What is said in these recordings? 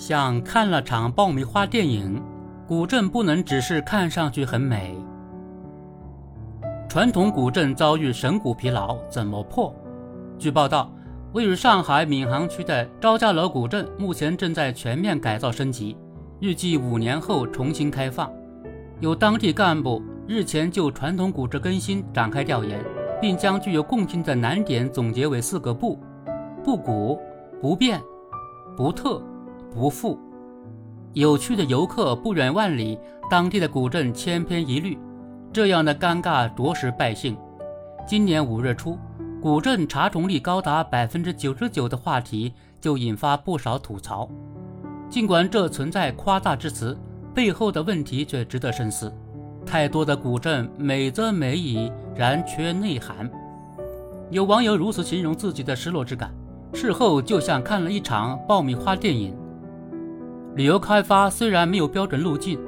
像看了场爆米花电影，古镇不能只是看上去很美。传统古镇遭遇神古疲劳，怎么破？据报道，位于上海闵行区的招家楼古镇目前正在全面改造升级，预计五年后重新开放。有当地干部日前就传统古镇更新展开调研，并将具有共性的难点总结为四个不：不古、不变、不特、不富。有趣的游客不远万里，当地的古镇千篇一律。这样的尴尬着实败兴。今年五月初，古镇查重率高达百分之九十九的话题就引发不少吐槽。尽管这存在夸大之词，背后的问题却值得深思。太多的古镇美则美矣，然缺内涵。有网友如此形容自己的失落之感：事后就像看了一场爆米花电影。旅游开发虽然没有标准路径。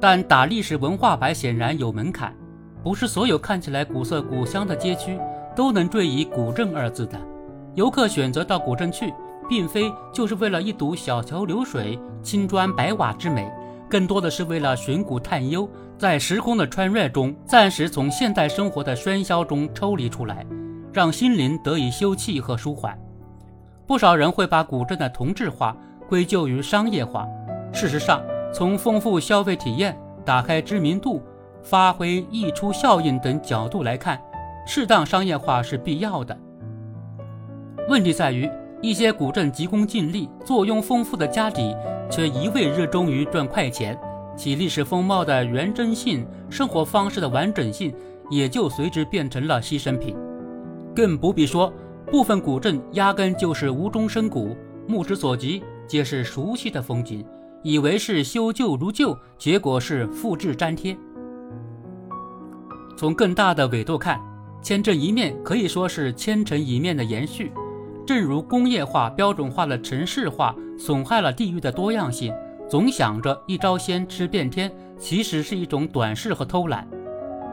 但打历史文化牌显然有门槛，不是所有看起来古色古香的街区都能缀以“古镇”二字的。游客选择到古镇去，并非就是为了一睹小桥流水、青砖白瓦之美，更多的是为了寻古探幽，在时空的穿越中，暂时从现代生活的喧嚣中抽离出来，让心灵得以休憩和舒缓。不少人会把古镇的同质化归咎于商业化，事实上。从丰富消费体验、打开知名度、发挥溢出效应等角度来看，适当商业化是必要的。问题在于，一些古镇急功近利、坐拥丰富的家底，却一味热衷于赚快钱，其历史风貌的原真性、生活方式的完整性，也就随之变成了牺牲品。更不必说，部分古镇压根就是无中生古，目之所及皆是熟悉的风景。以为是修旧如旧，结果是复制粘贴。从更大的纬度看，千镇一面可以说是千城一面的延续。正如工业化、标准化的城市化损害了地域的多样性，总想着一招鲜吃遍天，其实是一种短视和偷懒。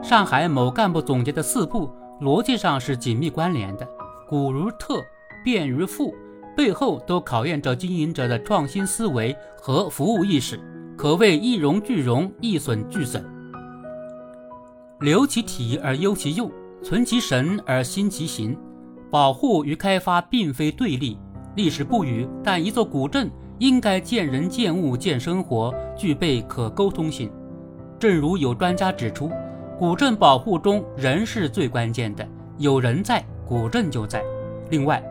上海某干部总结的四步，逻辑上是紧密关联的：古如特，变如富。背后都考验着经营者的创新思维和服务意识，可谓一荣俱荣，一损俱损。留其体而优其用，存其神而兴其形。保护与开发并非对立，历史不语，但一座古镇应该见人、见物、见生活，具备可沟通性。正如有专家指出，古镇保护中人是最关键的，有人在，古镇就在。另外。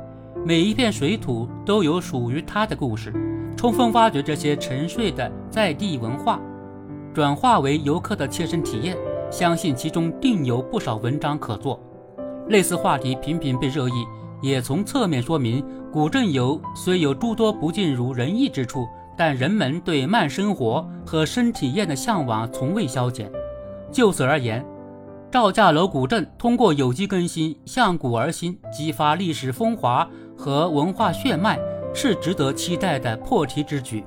每一片水土都有属于它的故事，充分挖掘这些沉睡的在地文化，转化为游客的切身体验，相信其中定有不少文章可做。类似话题频频被热议，也从侧面说明，古镇游虽有诸多不尽如人意之处，但人们对慢生活和深体验的向往从未消减。就此而言，赵家楼古镇通过有机更新，向古而新，激发历史风华和文化血脉，是值得期待的破题之举。